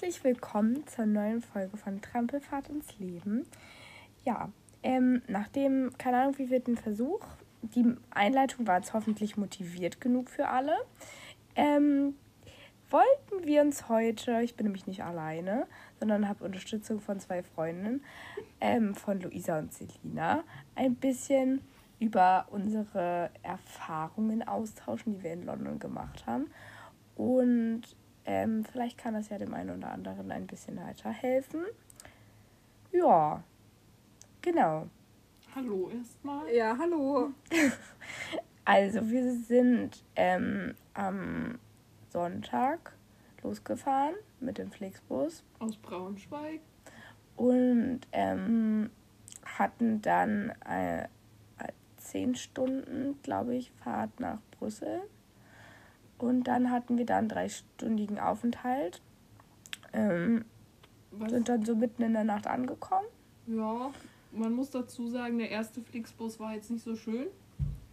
herzlich willkommen zur neuen Folge von Trampelfahrt ins Leben. Ja, ähm, nach dem, keine Ahnung, wie ein Versuch, die Einleitung war jetzt hoffentlich motiviert genug für alle. Ähm, wollten wir uns heute, ich bin nämlich nicht alleine, sondern habe Unterstützung von zwei Freundinnen, ähm, von Luisa und Selina, ein bisschen über unsere Erfahrungen austauschen, die wir in London gemacht haben. Und ähm, vielleicht kann das ja dem einen oder anderen ein bisschen weiterhelfen. Ja, genau. Hallo erstmal. Ja, hallo. Also wir sind ähm, am Sonntag losgefahren mit dem Flixbus Aus Braunschweig. und ähm, hatten dann äh, zehn Stunden, glaube ich, Fahrt nach Brüssel. Und dann hatten wir dann einen dreistündigen Aufenthalt. Ähm, sind dann so mitten in der Nacht angekommen. Ja, man muss dazu sagen, der erste Flixbus war jetzt nicht so schön.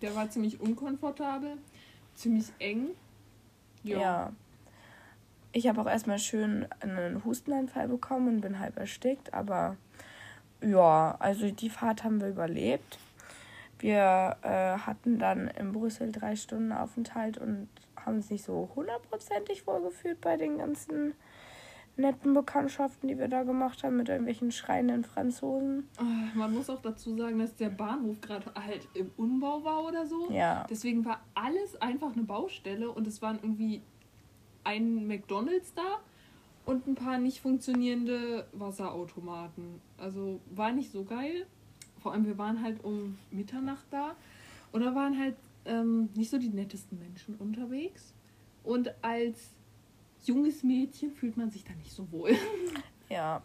Der war ziemlich unkomfortabel, ziemlich eng. Ja. Ich habe auch erstmal schön einen Hustenanfall bekommen und bin halb erstickt, aber ja, also die Fahrt haben wir überlebt. Wir äh, hatten dann in Brüssel drei Stunden Aufenthalt und haben uns nicht so hundertprozentig wohlgefühlt bei den ganzen netten Bekanntschaften, die wir da gemacht haben mit irgendwelchen schreienden Franzosen. Ah, Man muss auch dazu sagen, dass der Bahnhof gerade halt im Unbau war oder so. Ja, Deswegen war alles einfach eine Baustelle und es waren irgendwie ein McDonalds da und ein paar nicht funktionierende Wasserautomaten. Also war nicht so geil. Vor allem, wir waren halt um Mitternacht da und da waren halt ähm, nicht so die nettesten Menschen unterwegs. Und als junges Mädchen fühlt man sich da nicht so wohl. Ja,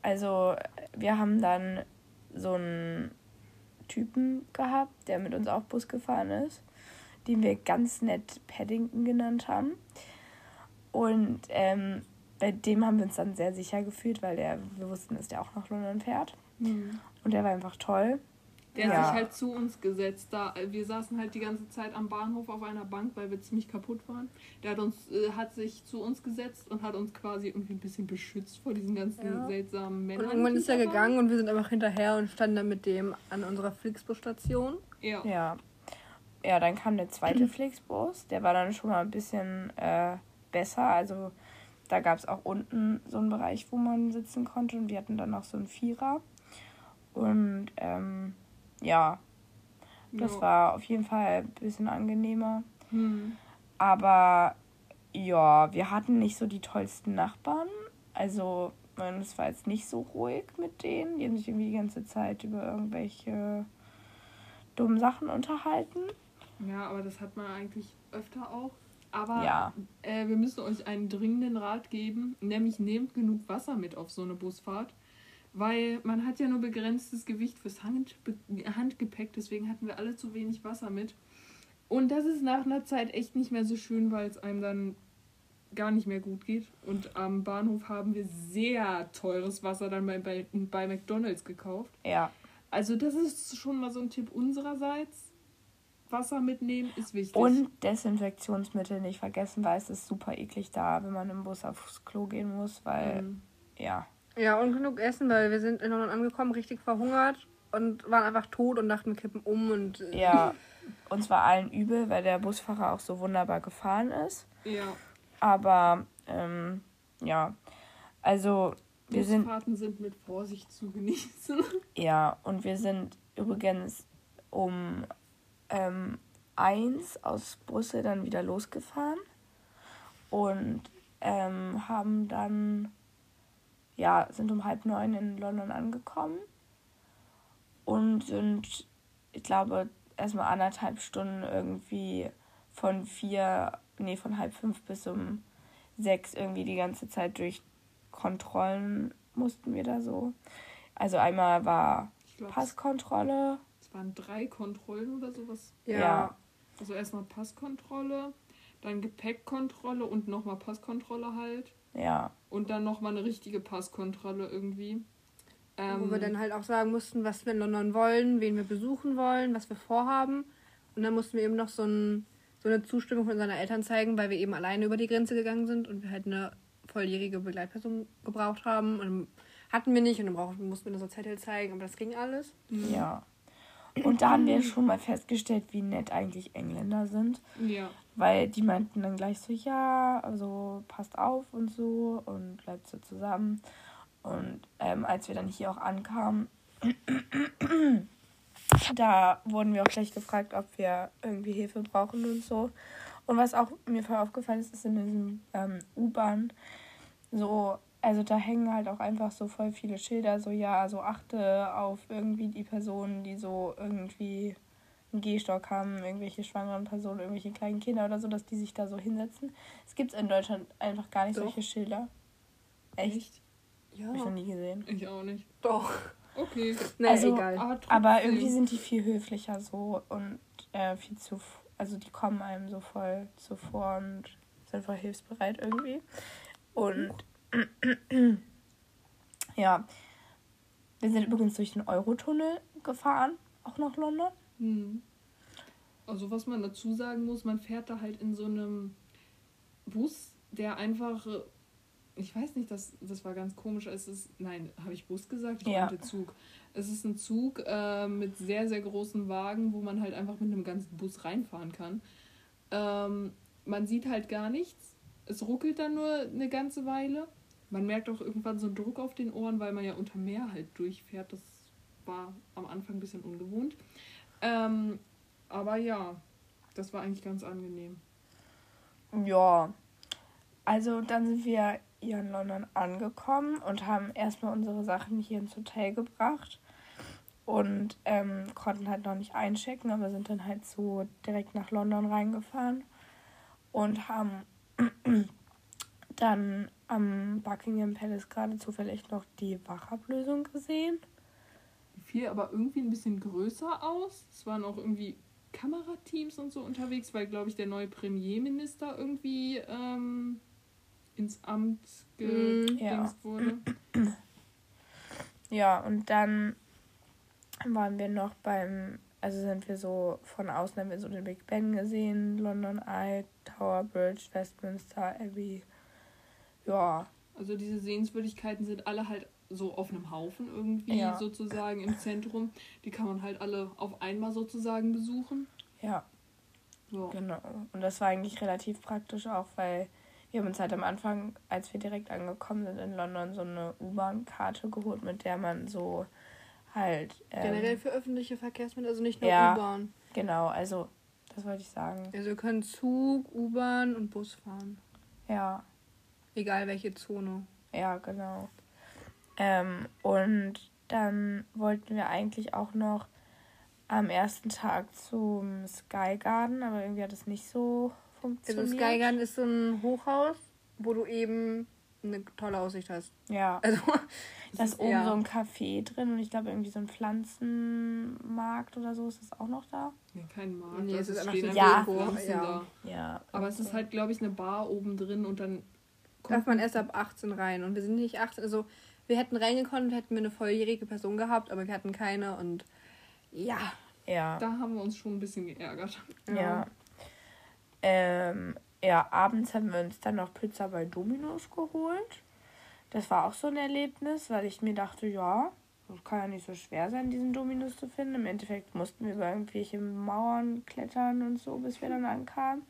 also wir haben dann so einen Typen gehabt, der mit uns auch Bus gefahren ist, den wir ganz nett Paddington genannt haben. Und ähm, bei dem haben wir uns dann sehr sicher gefühlt, weil der, wir wussten, dass der auch nach London fährt. Und der war einfach toll. Der Ja. hat sich halt zu uns gesetzt. Da, wir saßen halt die ganze Zeit am Bahnhof auf einer Bank, weil wir ziemlich kaputt waren. Der hat, uns, äh, hat sich zu uns gesetzt und hat uns quasi irgendwie ein bisschen beschützt vor diesen ganzen Ja. seltsamen Und Männern. irgendwann die ist er gegangen und wir sind einfach hinterher und standen dann mit dem an unserer Flixbus-Station. Ja. Ja. Ja, dann kam der zweite Flixbus. Der war dann schon mal ein bisschen äh, besser. Also da gab es auch unten so einen Bereich, wo man sitzen konnte. Und wir hatten dann noch so einen Vierer. Und ähm, ja, das Ja. war auf jeden Fall ein bisschen angenehmer. Hm. Aber ja, wir hatten nicht so die tollsten Nachbarn. Also, es war jetzt nicht so ruhig mit denen. Die haben sich irgendwie die ganze Zeit über irgendwelche dummen Sachen unterhalten. ja, aber das hat man eigentlich öfter auch. Aber Ja. äh, wir müssen euch einen dringenden Rat geben, nämlich nehmt genug Wasser mit auf so eine Busfahrt. Weil man hat ja nur begrenztes Gewicht fürs Handbe Handgepäck, deswegen hatten wir alle zu wenig Wasser mit. Und das ist nach einer Zeit echt nicht mehr so schön, weil es einem dann gar nicht mehr gut geht. Und am Bahnhof haben wir sehr teures Wasser dann bei, bei, bei McDonalds gekauft. Ja, Also das ist schon mal so ein Tipp unsererseits. Wasser mitnehmen ist wichtig. und Desinfektionsmittel nicht vergessen, weil es ist super eklig da, wenn man im Bus aufs Klo gehen muss, weil, Mhm. ja. Ja, und genug Essen, weil wir sind in London angekommen, richtig verhungert und waren einfach tot und dachten, wir kippen um und äh, Ja, uns war allen übel, weil der Busfahrer auch so wunderbar gefahren ist. ja, Aber, ähm, ja, also wir sind Busfahrten sind mit Vorsicht zu genießen. Ja, und wir sind übrigens um ähm, eins aus Brüssel dann wieder losgefahren und ähm, haben dann, ja, sind um halb neun in London angekommen und sind, ich glaube, erstmal anderthalb Stunden irgendwie von vier, nee, von halb fünf bis um sechs irgendwie die ganze Zeit durch Kontrollen mussten wir da so. Also einmal war Ich glaube, Passkontrolle. es waren drei Kontrollen oder sowas. ja. Ja. Also erstmal Passkontrolle, dann Gepäckkontrolle und nochmal Passkontrolle halt. Ja, Und dann nochmal eine richtige Passkontrolle irgendwie. Wo Ähm, wir dann halt auch sagen mussten, was wir in London wollen, wen wir besuchen wollen, was wir vorhaben. Und dann mussten wir eben noch so, ein, so eine Zustimmung von seinen Eltern zeigen, weil wir eben alleine über die Grenze gegangen sind und wir halt eine volljährige Begleitperson gebraucht haben. Und hatten wir nicht und dann brauchten, mussten wir unser Zettel zeigen, aber das ging alles. Ja. Und da haben wir schon mal festgestellt, wie nett eigentlich Engländer sind. Ja. Weil die meinten dann gleich so, ja, also passt auf und so und bleibt so zusammen. Und ähm, als wir dann hier auch ankamen, da wurden wir auch gleich gefragt, ob wir irgendwie Hilfe brauchen und so. Und was auch mir voll aufgefallen ist, ist in diesem ähm, U-Bahn so, also da hängen halt auch einfach so voll viele Schilder, so ja, so achte auf irgendwie die Personen, die so irgendwie einen Gehstock haben, irgendwelche schwangeren Personen, irgendwelche kleinen Kinder oder so, dass die sich da so hinsetzen. Es gibt in Deutschland einfach gar nicht Doch. solche Schilder. Echt? Ja. Hab ich noch nie gesehen. Ich auch nicht. Doch. Okay. Nee, Also, egal. Aber, Aber irgendwie sind die viel höflicher so und äh, viel zu, also die kommen einem so voll zuvor und sind voll hilfsbereit irgendwie. Und ja, wir sind übrigens durch den Eurotunnel gefahren, auch nach London. Hm. Also was man dazu sagen muss, man fährt da halt in so einem Bus, der einfach, ich weiß nicht, das, das war ganz komisch. Es ist, nein, habe ich Bus gesagt? Ich Ja. Zug. Es ist ein Zug äh, mit sehr, sehr großen Wagen, wo man halt einfach mit einem ganzen Bus reinfahren kann. Ähm, man sieht halt gar nichts. Es ruckelt dann nur eine ganze Weile. Man merkt auch irgendwann so einen Druck auf den Ohren, weil man ja unter Meer halt durchfährt. Das war am Anfang ein bisschen ungewohnt. Ähm, aber ja, das war eigentlich ganz angenehm. Ja, also dann sind wir hier in London angekommen und haben erstmal unsere Sachen hier ins Hotel gebracht und ähm, konnten halt noch nicht einchecken, aber sind dann halt so direkt nach London reingefahren und haben dann am Buckingham Palace gerade zufällig noch die Wachablösung gesehen. Die fiel aber irgendwie ein bisschen größer aus. Es waren auch irgendwie Kamerateams und so unterwegs, weil, glaube ich, der neue Premierminister irgendwie ähm, ins Amt Mm, ja. gedingst wurde. Ja, und dann waren wir noch beim, also sind wir so von außen haben wir so den Big Ben gesehen, London Eye, Tower Bridge, Westminster Abbey. Ja, Also diese Sehenswürdigkeiten sind alle halt so auf einem Haufen irgendwie Ja. sozusagen im Zentrum. Die kann man halt alle auf einmal sozusagen besuchen. ja, Ja. genau. Und das war eigentlich relativ praktisch auch, weil wir haben uns halt am Anfang, als wir direkt angekommen sind in London, so eine U-Bahn-Karte geholt, mit der man so halt. Ähm, Generell für öffentliche Verkehrsmittel, also nicht nur Ja. U-Bahn. Genau, also, das wollte ich sagen. Also wir können Zug, U-Bahn und Bus fahren. Ja. Egal welche Zone. Ja, genau. Ähm, und dann wollten wir eigentlich auch noch am ersten Tag zum Sky Garden, aber irgendwie hat es nicht so funktioniert. Also Sky Garden ist so ein Hochhaus, wo du eben eine tolle Aussicht hast. Ja, Also da ist oben ja. so ein Café drin und ich glaube irgendwie so ein Pflanzenmarkt oder so ist das auch noch da. Ja, kein Markt. Nee, es also ist einfach so Ja. Pflanzen Ja. da. Ja. Aber es ist halt, glaube ich, eine Bar oben drin und dann darf man erst ab 18 rein. Und wir sind nicht 18. Also wir hätten reingekonnt, hätten wir eine volljährige Person gehabt, aber wir hatten keine und ja. Ja. Da haben wir uns schon ein bisschen geärgert. Ja. Ähm, ja, abends haben wir uns dann noch Pizza bei Domino's geholt. Das war auch so ein Erlebnis, weil ich mir dachte, ja, das kann ja nicht so schwer sein, diesen Dominus zu finden. Im Endeffekt mussten wir über irgendwelche Mauern klettern und so, bis wir dann ankamen.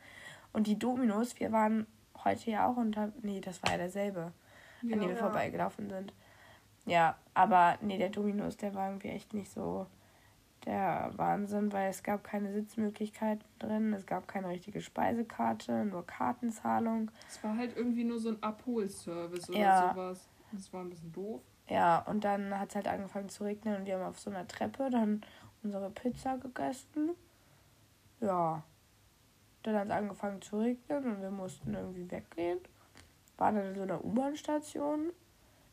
Und die Dominos, wir waren heute ja auch unter. Nee, das war ja derselbe, an dem wir Ja. vorbeigelaufen sind. Ja, aber nee, der Dominus, der war irgendwie echt nicht so der Wahnsinn, weil es gab keine Sitzmöglichkeiten drin, es gab keine richtige Speisekarte, nur Kartenzahlung. Es war halt irgendwie nur so ein Abholservice oder Ja. sowas. Das war ein bisschen doof. Ja, und dann hat es halt angefangen zu regnen und wir haben auf so einer Treppe dann unsere Pizza gegessen. Ja. Dann hat es angefangen zu regnen und wir mussten irgendwie weggehen. Waren dann in so einer U-Bahn-Station.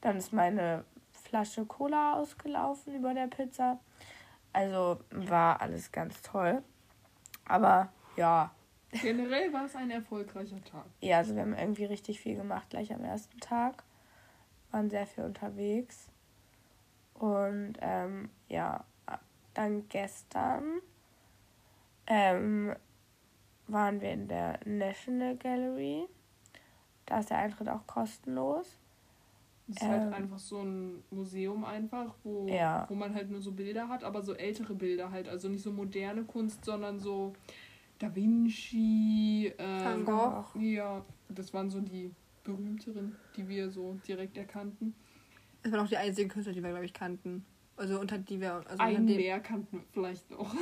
Dann ist meine Flasche Cola ausgelaufen über der Pizza. Also war alles ganz toll. Aber ja, Generell war es ein erfolgreicher Tag. Ja, also wir haben irgendwie richtig viel gemacht gleich am ersten Tag. Waren sehr viel unterwegs. Und ähm, ja, dann gestern ähm, waren wir in der National Gallery. Da ist der Eintritt auch kostenlos. Es ist halt Ähm. einfach so ein Museum einfach, wo, Ja. wo man halt nur so Bilder hat, aber so ältere Bilder halt. Also nicht so moderne Kunst, sondern so Da Vinci. Van Ähm, Gogh. Ja, das waren so die berühmteren, die wir so direkt erkannten. Das waren auch die einzigen Künstler, die wir, glaube ich, kannten. Also unter die wir. Also dem, mehr kannten wir vielleicht noch.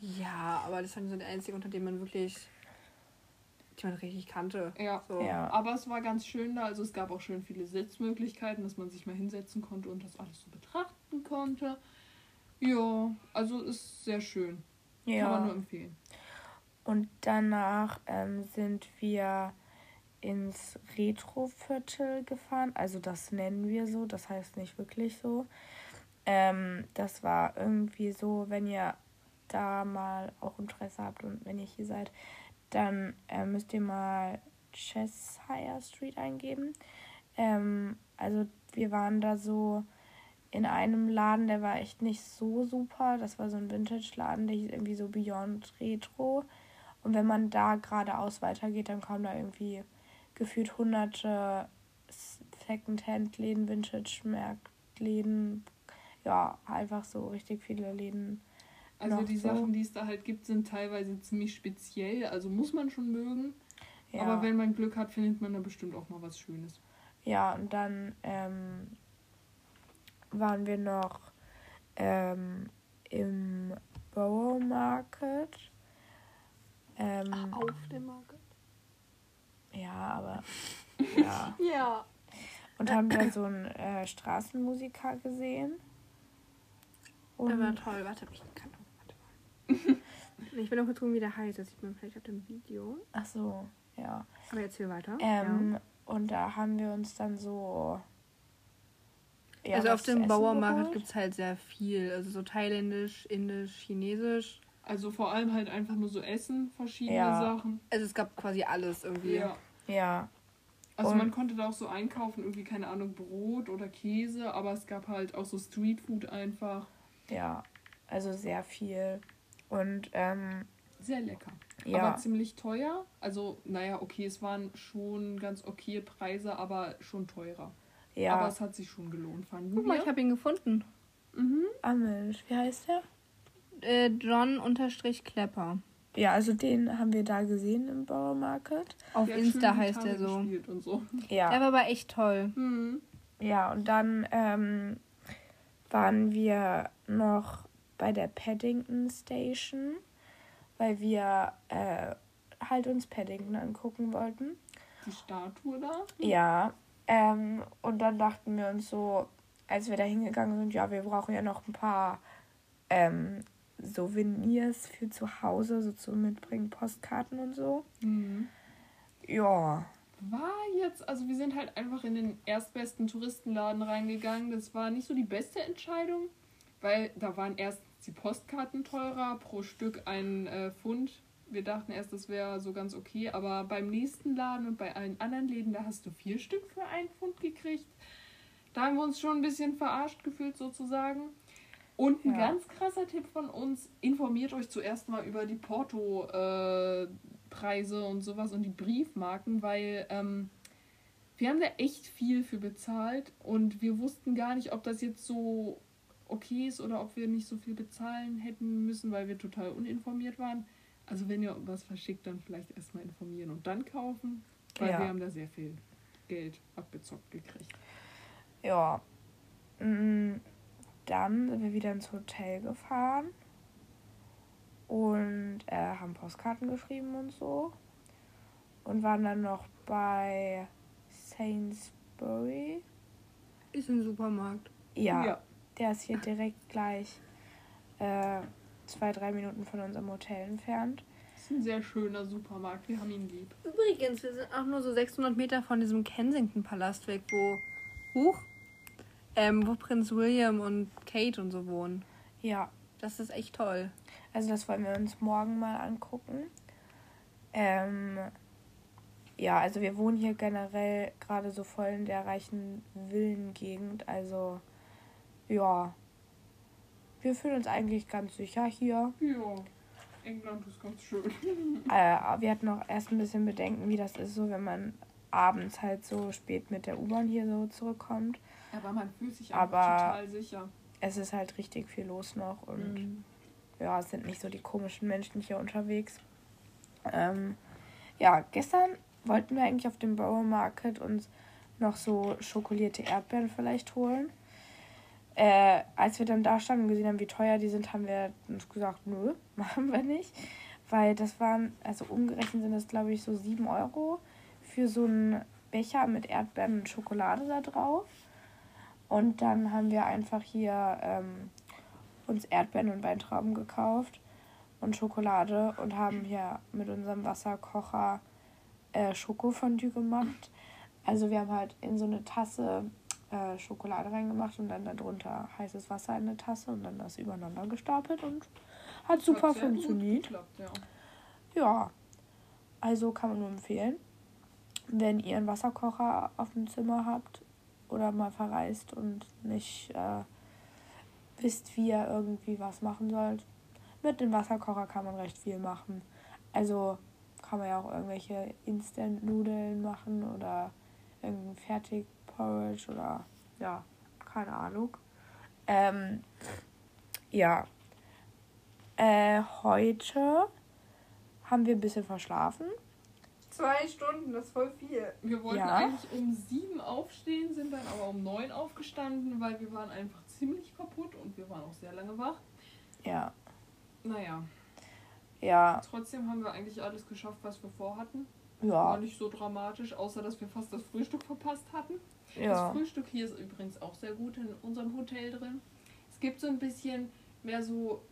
Ja, aber das waren so die einzigen, unter denen man wirklich. Die man richtig kannte. Ja. So. Ja. Aber es war ganz schön da. Also es gab auch schön viele Sitzmöglichkeiten, dass man sich mal hinsetzen konnte und das alles so betrachten konnte. Ja, also es ist sehr schön. Kann man nur Ja. empfehlen. Und danach ähm, sind wir ins Retro-Viertel gefahren. Also das nennen wir so, das heißt nicht wirklich so. Ähm, das war irgendwie so, wenn ihr da mal auch Interesse habt und wenn ihr hier seid, dann äh, müsst ihr mal Cheshire Street eingeben. Ähm, also wir waren da so in einem Laden, der war echt nicht so super. Das war so ein Vintage-Laden, der hieß irgendwie so Beyond Retro. Und wenn man da geradeaus weitergeht, dann kommen da irgendwie gefühlt hunderte Second-Hand-Läden, Vintage-Marktläden. Ja, einfach so richtig viele Läden. Also noch die so. Sachen, die es da halt gibt, sind teilweise ziemlich speziell. Also muss man schon mögen. Ja, Aber wenn man Glück hat, findet man da bestimmt auch mal was Schönes. ja und dann ähm, waren wir noch ähm, im Borough Market. Ähm, Auf dem Markt. ja, aber ja. Ja. Und haben da so einen äh, Straßenmusiker gesehen. Der war Und toll. Warte, ich kann noch. Warte mal. Ich will noch kurz gucken, wie der heißt. Das sieht man vielleicht auf dem Video. ach so, ja. Aber jetzt hier weiter. Ähm, Und da haben wir uns dann so. ja, also auf dem Bauermarkt gibt es halt sehr viel. Also so thailändisch, indisch, chinesisch. Also vor allem halt einfach nur so Essen, verschiedene Ja. Sachen. Also es gab quasi alles irgendwie. Ja. Ja, Also Und- man konnte da auch so einkaufen, irgendwie, keine Ahnung, Brot oder Käse, aber es gab halt auch so Streetfood einfach. ja. Also sehr viel. Und ähm, Sehr lecker. ja, Aber ziemlich teuer. Also, naja, okay, es waren schon ganz okay Preise, aber schon teurer. Aber ja. es hat sich schon gelohnt, fanden Guck mal, ich habe ihn gefunden. Mhm. Ah Mensch, wie heißt der? Äh, John unterstrich Klepper. Ja, also den haben wir da gesehen im Bauer Market. Auf Der hat Insta heißt er so. so. Ja. Der war aber echt toll. Mhm. Ja, und dann ähm, waren wir noch bei der Paddington Station, weil wir äh, halt uns Paddington angucken wollten. Die Statue da. Ja, ähm, und dann dachten wir uns so, als wir da hingegangen sind, ja, wir brauchen ja noch ein paar ähm, Souvenirs für zu Hause, so zum Mitbringen, Postkarten und so. Mhm. Ja, War jetzt, also wir sind halt einfach in den erstbesten Touristenladen reingegangen. Das war nicht so die beste Entscheidung, weil da waren erst die Postkarten teurer, pro Stück ein äh, Pfund. Wir dachten erst, das wäre so ganz okay, aber beim nächsten Laden und bei allen anderen Läden, da hast du vier Stück für ein Pfund gekriegt. Da haben wir uns schon ein bisschen verarscht gefühlt sozusagen. Und ein Ja. ganz krasser Tipp von uns, informiert euch zuerst mal über die Porto-Preise und sowas und die Briefmarken, weil ähm, wir haben da echt viel für bezahlt und wir wussten gar nicht, ob das jetzt so okay ist oder ob wir nicht so viel bezahlen hätten müssen, weil wir total uninformiert waren. Also wenn ihr was verschickt, dann vielleicht erstmal informieren und dann kaufen, weil Ja. wir haben da sehr viel Geld abgezockt gekriegt. ja. Mm, Dann sind wir wieder ins Hotel gefahren und äh, haben Postkarten geschrieben und so. Und waren dann noch bei Sainsbury. Ist ein Supermarkt. Ja, der ist hier direkt gleich äh, zwei, drei Minuten von unserem Hotel entfernt. Das ist ein sehr schöner Supermarkt, wir haben ihn lieb. Übrigens, wir sind auch nur so 600 Meter von diesem Kensington-Palast weg, wo. Huch! Ähm, wo Prinz William und Kate und so wohnen. Ja, Das ist echt toll. also das wollen wir uns morgen mal angucken. Ähm, ja, also wir wohnen hier generell gerade so voll in der reichen Villengegend. Also ja, wir fühlen uns eigentlich ganz sicher hier. Ja, England ist ganz schön. Äh, wir hatten auch erst ein bisschen Bedenken, wie das ist, so wenn man abends halt so spät mit der U-Bahn hier so zurückkommt. Aber man fühlt sich Aber total sicher. es ist halt richtig viel los noch und Mhm. ja, es sind nicht so die komischen Menschen hier unterwegs. Ähm, ja, gestern wollten wir eigentlich auf dem Borough Market uns noch so schokolierte Erdbeeren vielleicht holen. Äh, als wir dann da standen und gesehen haben, wie teuer die sind, haben wir uns gesagt, nö, machen wir nicht. Weil das waren, also umgerechnet sind das, glaube ich, so 7 Euro für so einen Becher mit Erdbeeren und Schokolade da drauf. Und dann haben wir einfach hier ähm, uns Erdbeeren und Weintrauben gekauft und Schokolade und haben hier mit unserem Wasserkocher äh, Schokofondue gemacht. Also wir haben halt in so eine Tasse äh, Schokolade reingemacht und dann darunter heißes Wasser in eine Tasse und dann das übereinander gestapelt und hat super Hat funktioniert. geklappt, ja. Ja, also kann man nur empfehlen, wenn ihr einen Wasserkocher auf dem Zimmer habt oder mal verreist und nicht äh, wisst, wie ihr irgendwie was machen sollt. Mit dem Wasserkocher kann man recht viel machen. Also kann man ja auch irgendwelche Instant-Nudeln machen oder irgendein Fertig-Porridge oder ja, keine Ahnung. Ähm, ja. Äh, heute haben wir ein bisschen verschlafen. Zwei Stunden, das ist voll viel. Wir wollten Ja. eigentlich um sieben aufstehen, sind dann aber um neun aufgestanden, weil wir waren einfach ziemlich kaputt und wir waren auch sehr lange wach. Ja. Naja, Ja, trotzdem haben wir eigentlich alles geschafft, was wir vorhatten. War ja, nicht so dramatisch, außer dass wir fast das Frühstück verpasst hatten. Ja. Das Frühstück hier ist übrigens auch sehr gut in unserem Hotel drin. Es gibt so ein bisschen mehr so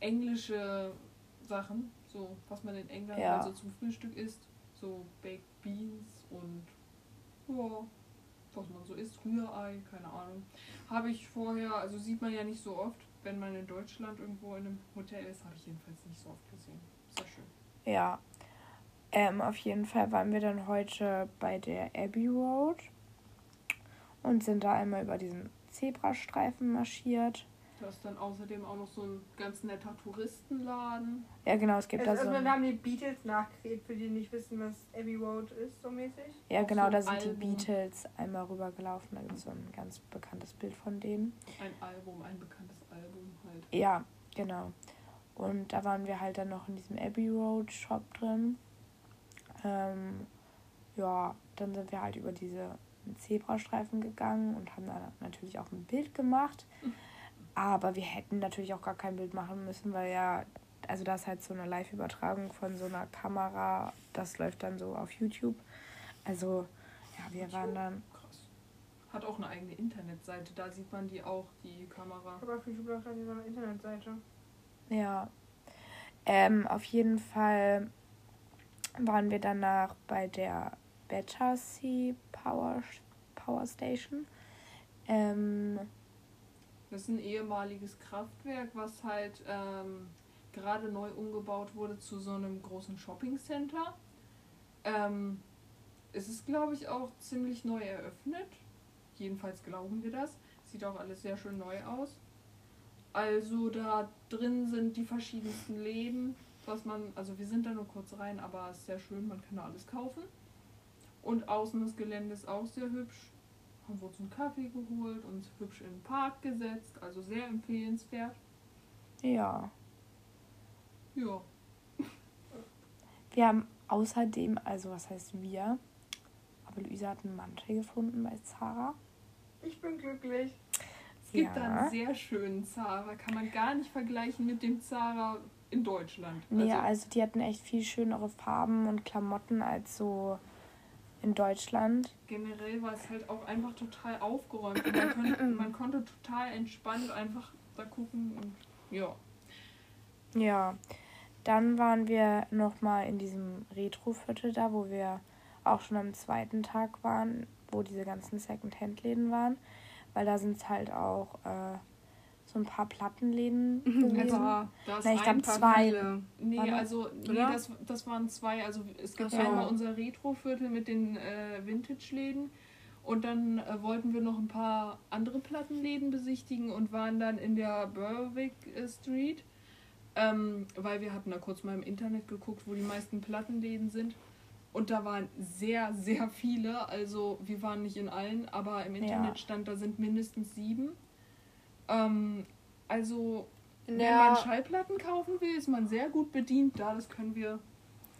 englische Sachen, so was man in England Ja. also zum Frühstück isst. So Baked Beans und ja, was man so isst, Rührei, keine Ahnung. Habe ich vorher, also sieht man ja nicht so oft, wenn man in Deutschland irgendwo in einem Hotel ist, habe ich jedenfalls nicht so oft gesehen. Sehr schön. Ja. Ähm, auf jeden Fall waren wir dann heute bei der Abbey Road und sind da einmal über diesen Zebrastreifen marschiert. Da ist dann außerdem auch noch so ein ganz netter Touristenladen. Ja, genau, es gibt Also, da so. wir Ein, haben die Beatles nachgekriegt, für die nicht wissen, was Abbey Road ist, so mäßig. ja, auch genau, so da sind die Album. Beatles einmal rübergelaufen. Da gibt es so ein ganz bekanntes Bild von denen. Ein Album, ein bekanntes Album halt. Ja, genau. Und da waren wir halt dann noch in diesem Abbey Road Shop drin. Ähm, ja, dann sind wir halt über diese Zebrastreifen gegangen und haben da natürlich auch ein Bild gemacht. Aber wir hätten natürlich auch gar kein Bild machen müssen, weil ja, also das ist halt so eine Live-Übertragung von so einer Kamera. Das läuft dann so auf YouTube. Also, ja, wir waren dann. Krass. Hat auch eine eigene Internetseite, da sieht man die auch, die Kamera. Aber auf YouTube läuft dann so eine Internetseite. Ja. Ähm, auf jeden Fall waren wir danach bei der Battersea Power, Power Station. Ähm, Das ist ein ehemaliges Kraftwerk, was halt ähm, gerade neu umgebaut wurde zu so einem großen Shoppingcenter. Ähm, es ist, glaube ich, auch ziemlich neu eröffnet. Jedenfalls glauben wir das. Sieht auch alles sehr schön neu aus. Also da drin sind die verschiedensten Läden, was man, also wir sind da nur kurz rein, aber es ist sehr schön, man kann da alles kaufen. Und außen das Gelände ist auch sehr hübsch. Haben wir uns einen Kaffee geholt, uns hübsch in den Park gesetzt, also sehr empfehlenswert. ja. Ja, Wir haben außerdem, also was heißt wir, aber Luisa hat einen Mantel gefunden bei Zara. Ich bin glücklich. es gibt da Ja. einen sehr schönen Zara, kann man gar nicht vergleichen mit dem Zara in Deutschland. Nee, Also, also die hatten echt viel schönere Farben und Klamotten als so in Deutschland. generell war es halt auch einfach total aufgeräumt. Und man, konnte, man konnte total entspannt einfach da gucken und ja. Ja, dann waren wir nochmal in diesem Retro-Viertel da, wo wir auch schon am zweiten Tag waren, wo diese ganzen Second-Hand-Läden waren. Weil da sind halt auch äh, so ein paar Plattenläden gewesen. Also, da ist Na, ich ein glaube paar zwei. Viele. Nee, Warte. also nee, das, das waren zwei. Also es gibt ja einmal unser Retro-Viertel mit den äh, Vintage-Läden. Und dann äh, wollten wir noch ein paar andere Plattenläden besichtigen und waren dann in der Berwick äh, Street. Ähm, weil wir hatten da kurz mal im Internet geguckt, wo die meisten Plattenläden sind. Und da waren sehr, sehr viele. Also wir waren nicht in allen, aber im Internet Ja. stand, da sind mindestens sieben. Ähm, also In wenn man Schallplatten kaufen will, ist man sehr gut bedient da. Das können wir.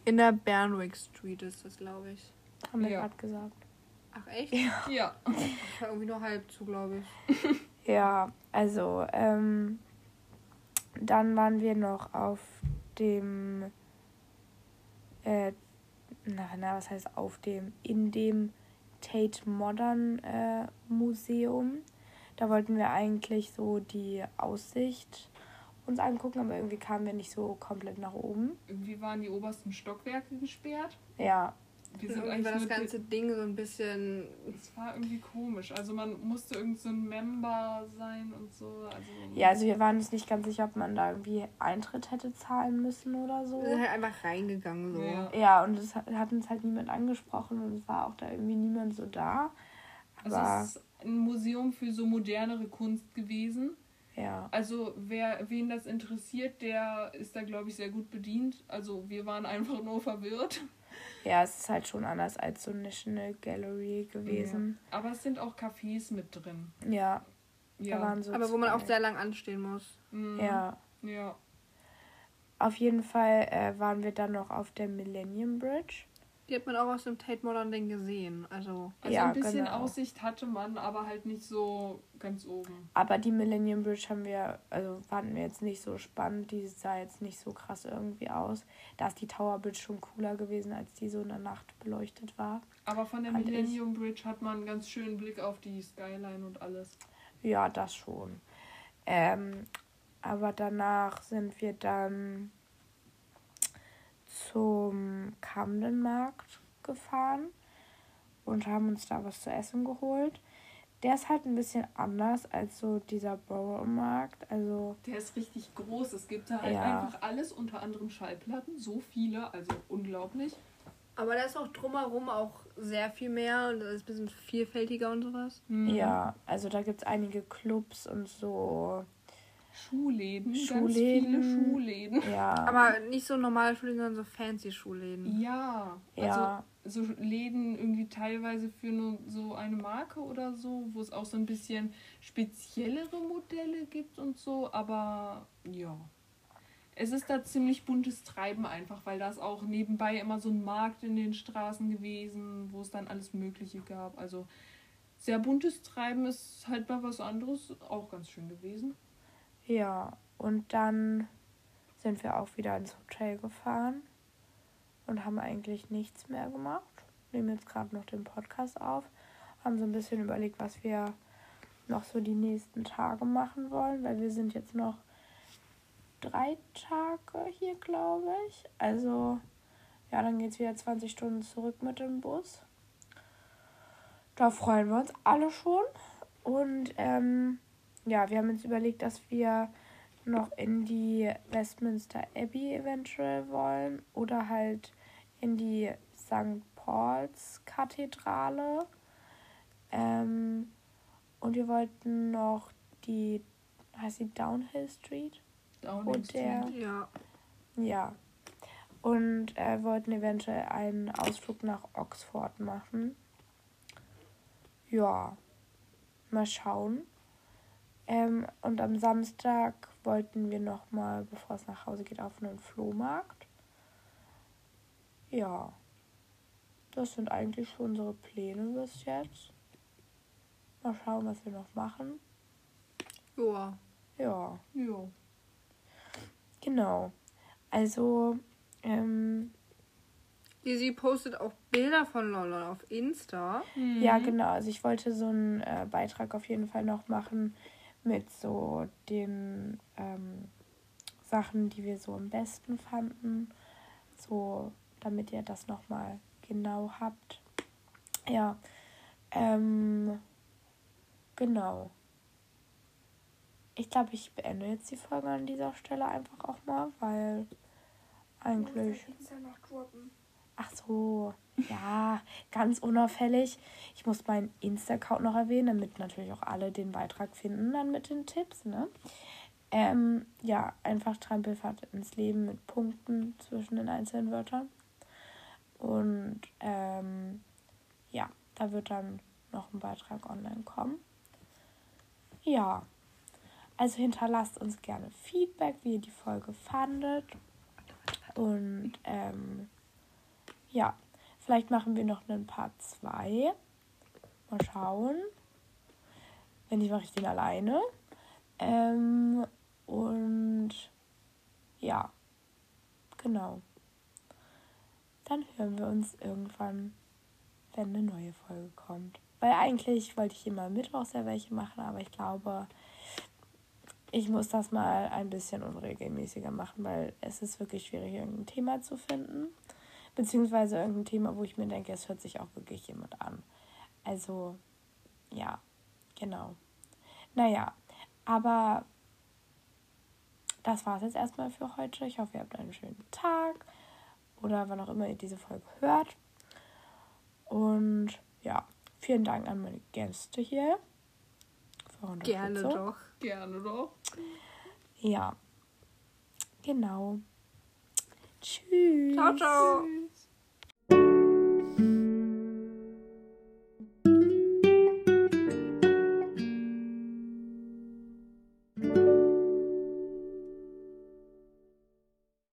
in der Bernwick Street ist das, glaube ich. Haben wir Ja. gerade gesagt. Ach echt? Ja. Ich war irgendwie nur halb zu, glaube ich. Ja, also, ähm, dann waren wir noch auf dem, äh, na, na, was heißt auf dem, in dem Tate Modern äh, Museum. Da wollten wir eigentlich so die Aussicht uns angucken, aber irgendwie kamen wir nicht so komplett nach oben. Irgendwie waren die obersten Stockwerke gesperrt. Ja, Wir Und sind irgendwie war das ganze Ding so ein bisschen. Es war irgendwie komisch. Also man musste irgend so ein Member sein und so. Also ja, also wir waren uns nicht ganz sicher, ob man da irgendwie Eintritt hätte zahlen müssen oder so. Wir sind halt einfach reingegangen so. Ja. Ja, und es hat, hat uns halt niemand angesprochen und es war auch da irgendwie niemand so da. Also Aber es ist ein Museum für so modernere Kunst gewesen. ja, Also wer wen das interessiert, der ist da glaube ich sehr gut bedient. Also wir waren einfach nur verwirrt. ja, es ist halt schon anders als so National Gallery gewesen. Aber es sind auch Cafés mit drin. Ja, Ja. da waren so. Aber wo man auch sehr lang anstehen muss. Mhm. Ja, Ja. auf jeden Fall äh, waren wir dann noch auf der Millennium Bridge. Die hat man auch aus dem Tate Modern Ding gesehen. Also. Also Ja, ein bisschen genau. Aussicht hatte man, aber halt nicht so ganz oben. Aber die Millennium Bridge haben wir, also fanden wir jetzt nicht so spannend. Die sah jetzt nicht so krass irgendwie aus. Da ist die Tower Bridge schon cooler gewesen, als die so in der Nacht beleuchtet war. Aber von der Fand ich. Millennium Bridge hat man einen ganz schönen Blick auf die Skyline und alles. Ja, das schon. Ähm, aber danach sind wir dann zum Camden-Markt gefahren und haben uns da was zu essen geholt. Der ist halt ein bisschen anders als so dieser Borough-Markt. Also, Der ist richtig groß. Es gibt da halt Ja. einfach alles, unter anderem Schallplatten. So viele, also unglaublich. Aber da ist auch drumherum auch sehr viel mehr und das ist ein bisschen vielfältiger und sowas. Mhm. ja, also da gibt es einige Clubs und so. Schuhläden, ganz Schuhläden. viele Schuhläden. Ja, Aber nicht so normale Schuhläden, sondern so fancy Schuhläden. Ja, ja, also so Läden irgendwie teilweise für nur so eine Marke oder so, wo es auch so ein bisschen speziellere Modelle gibt und so, aber ja. Es ist da ziemlich buntes Treiben einfach, weil da ist auch nebenbei immer so ein Markt in den Straßen gewesen, wo es dann alles Mögliche gab. Also sehr buntes Treiben ist halt mal was anderes, auch ganz schön gewesen. Ja. Und dann sind wir auch wieder ins Hotel gefahren und haben eigentlich nichts mehr gemacht. Nehmen jetzt gerade noch den Podcast auf, haben so ein bisschen überlegt, was wir noch so die nächsten Tage machen wollen, weil wir sind jetzt noch drei Tage hier, glaube ich. Also, ja, dann geht es wieder 20 Stunden zurück mit dem Bus. Da freuen wir uns alle schon. Und ähm, ja, wir haben uns überlegt, dass wir noch in die Westminster Abbey eventuell wollen oder halt in die St. Paul's Kathedrale. Ähm, und wir wollten noch die, heißt die Downhill Street? Downing Und der- Street. Ja. Ja. Und äh, wollten eventuell einen Ausflug nach Oxford machen. Ja. Mal schauen. Ähm, und am Samstag wollten wir nochmal, bevor es nach Hause geht, auf einen Flohmarkt. Ja. Das sind eigentlich schon unsere Pläne bis jetzt. Mal schauen, was wir noch machen. Joa. Ja. Ja. Genau. Also, ähm, Lizzie postet auch Bilder von London auf Insta. ja, genau. Also ich wollte so einen äh, Beitrag auf jeden Fall noch machen mit so den ähm, Sachen, die wir so am besten fanden. So, damit ihr das nochmal genau habt. Ja. Ähm, genau. Ich glaube, ich beende jetzt die Folge an dieser Stelle einfach auch mal, weil eigentlich. Ach so, ja, ganz unauffällig. Ich muss meinen Insta-Account noch erwähnen, damit natürlich auch alle den Beitrag finden, dann mit den Tipps, ne? Ähm, ja, einfach Trampelfahrt ins Leben mit Punkten zwischen den einzelnen Wörtern. Und ähm, ja, da wird dann noch ein Beitrag online kommen. Ja, also hinterlasst uns gerne Feedback, wie ihr die Folge fandet. Und ähm, ja, vielleicht machen wir noch einen Part 2. Mal schauen. Wenn nicht, mache ich den alleine. Ähm, und ja, genau. Dann hören wir uns irgendwann, wenn eine neue Folge kommt. Weil eigentlich wollte ich immer mittwochs ja welche machen, aber ich glaube, ich muss das mal ein bisschen unregelmäßiger machen, weil es ist wirklich schwierig, irgendein Thema zu finden. Beziehungsweise irgendein Thema, wo ich mir denke, es hört sich auch wirklich jemand an. Also, ja, genau. Naja, aber das war es jetzt erstmal für heute. Ich hoffe, ihr habt einen schönen Tag oder wann auch immer ihr diese Folge hört. Und ja, vielen Dank an meine Gäste hier. Gerne doch. Gerne doch. Ja, genau. 去咋。